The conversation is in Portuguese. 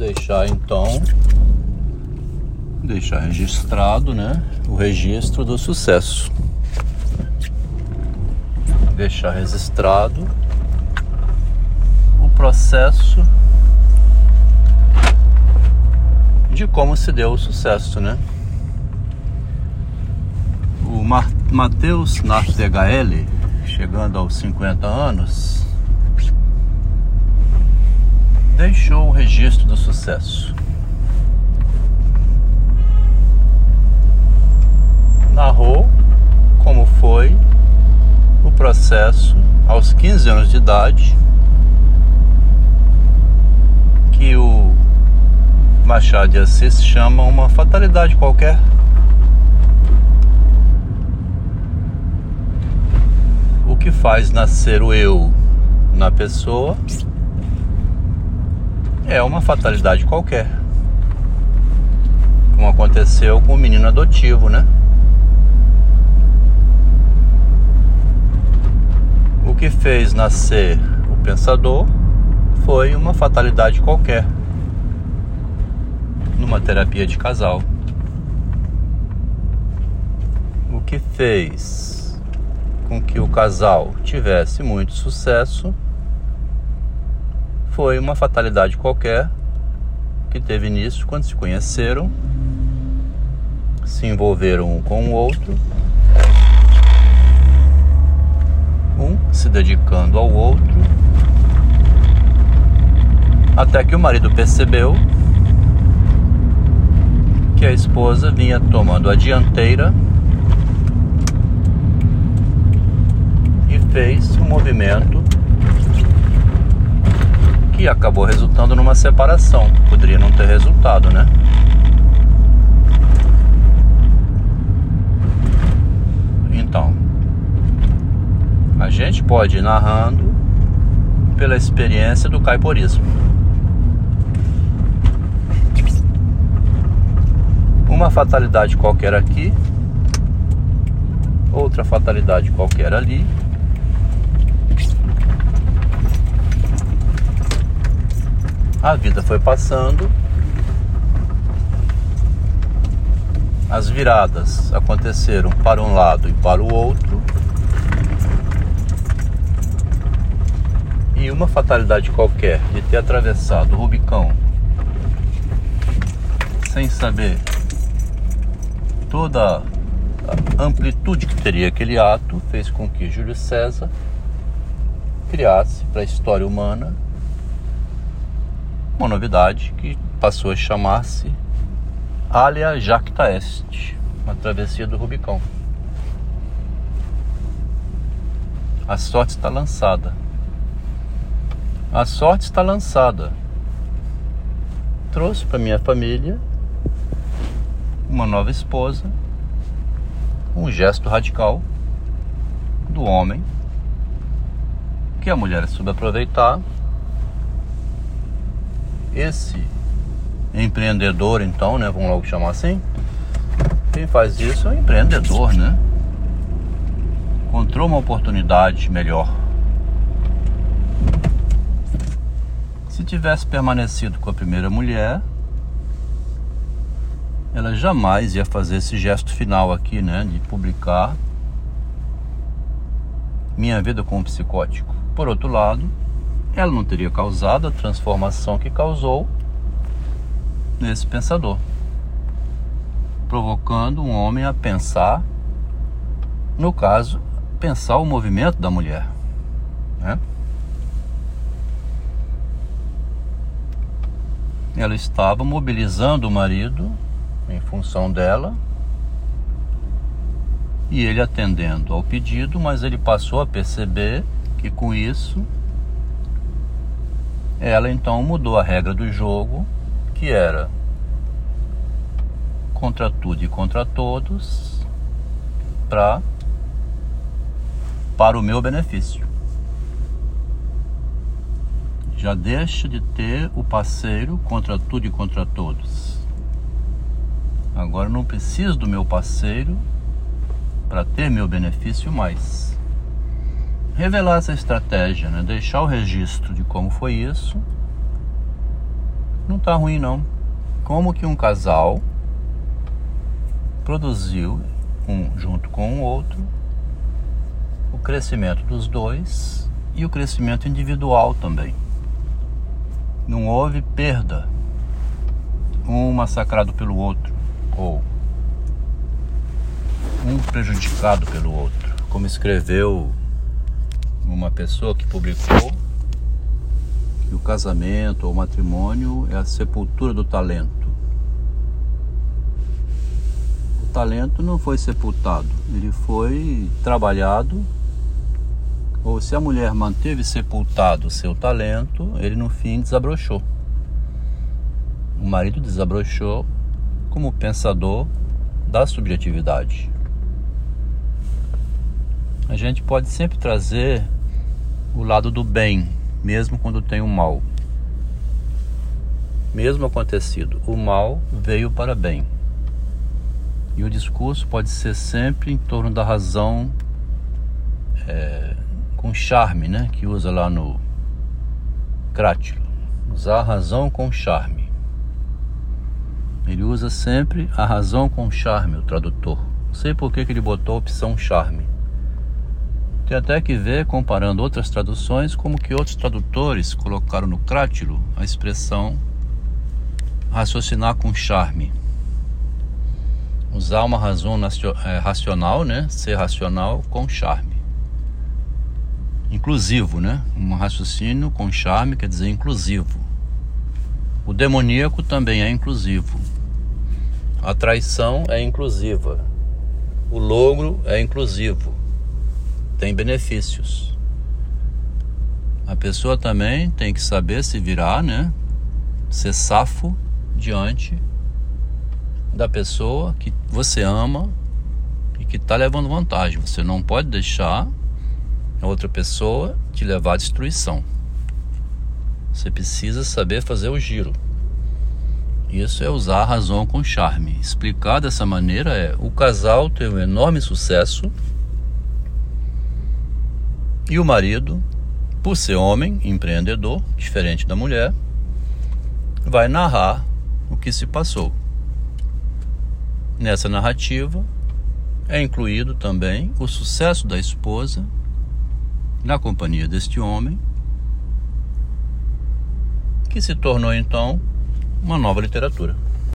deixar então deixar registrado, né, o registro do sucesso. Deixar registrado o processo de como se deu o sucesso, né? O Matheus HL, chegando aos 50 anos, deixou o registro do sucesso. Narrou como foi o processo aos 15 anos de idade que o Machado de Assis chama uma fatalidade qualquer. O que faz nascer o eu na pessoa é uma fatalidade qualquer. Como aconteceu com o menino adotivo, né? O que fez nascer o pensador foi uma fatalidade qualquer numa terapia de casal. O que fez com que o casal tivesse muito sucesso foi uma fatalidade qualquer que teve início quando se conheceram, se envolveram um com o outro, um se dedicando ao outro, até que o marido percebeu que a esposa vinha tomando a dianteira e fez um movimento que acabou resultando numa separação. Poderia não ter resultado, né? Então, a gente pode ir narrando pela experiência do caiporismo. uma fatalidade qualquer aqui, outra fatalidade qualquer ali. A vida foi passando, as viradas aconteceram para um lado e para o outro. E uma fatalidade qualquer de ter atravessado o Rubicão sem saber toda a amplitude que teria aquele ato fez com que Júlio César criasse para a história humana uma novidade que passou a chamar-se Alia Jacta Est, uma travessia do Rubicão. A sorte está lançada. A sorte está lançada. Trouxe para minha família uma nova esposa, um gesto radical do homem que a mulher soube aproveitar. Esse empreendedor, então, né? Vamos logo chamar assim. Quem faz isso é o empreendedor, né? Encontrou uma oportunidade melhor. Se tivesse permanecido com a primeira mulher, ela jamais ia fazer esse gesto final aqui, né, de publicar minha vida como psicótico. Por outro lado, ela não teria causado a transformação que causou nesse pensador, provocando um homem a pensar, no caso, pensar o movimento da mulher, né? Ela estava mobilizando o marido em função dela e ele atendendo ao pedido, mas ele passou a perceber que com isso ela então mudou a regra do jogo, que era contra tudo e contra todos, para para o meu benefício. Já deixa de ter o parceiro contra tudo e contra todos. Agora não preciso do meu parceiro para ter meu benefício mais. Revelar essa estratégia, né? deixar o registro de como foi isso, não está ruim não. Como que um casal produziu um junto com o outro o crescimento dos dois e o crescimento individual também. Não houve perda, um massacrado pelo outro ou um prejudicado pelo outro, como escreveu uma pessoa que publicou que o casamento ou o matrimônio é a sepultura do talento. O talento não foi sepultado, ele foi trabalhado. Ou se a mulher manteve sepultado o seu talento, ele no fim desabrochou. O marido desabrochou como pensador da subjetividade. A gente pode sempre trazer o lado do bem mesmo quando tem o mal. Mesmo acontecido, o mal veio para bem. E o discurso pode ser sempre em torno da razão é, com charme, né? Que usa lá no Crátilo. Usar a razão com charme. Ele usa sempre a razão com charme, o tradutor. Não sei por que, que ele botou a opção charme. Tem até que ver, comparando outras traduções, como que outros tradutores colocaram no crátilo a expressão raciocinar com charme. Usar uma razão é, racional, né? Ser racional com charme. Inclusivo, né? Um raciocínio com charme quer dizer inclusivo. O demoníaco também é inclusivo. A traição é inclusiva. O logro é inclusivo tem benefícios. A pessoa também tem que saber se virar, né? Ser safo diante da pessoa que você ama e que está levando vantagem. Você não pode deixar a outra pessoa te levar à destruição. Você precisa saber fazer o giro. Isso é usar a razão com charme. Explicar dessa maneira é: o casal tem um enorme sucesso e o marido, por ser homem, empreendedor, diferente da mulher, vai narrar o que se passou. Nessa narrativa é incluído também o sucesso da esposa na companhia deste homem, que se tornou então uma nova literatura.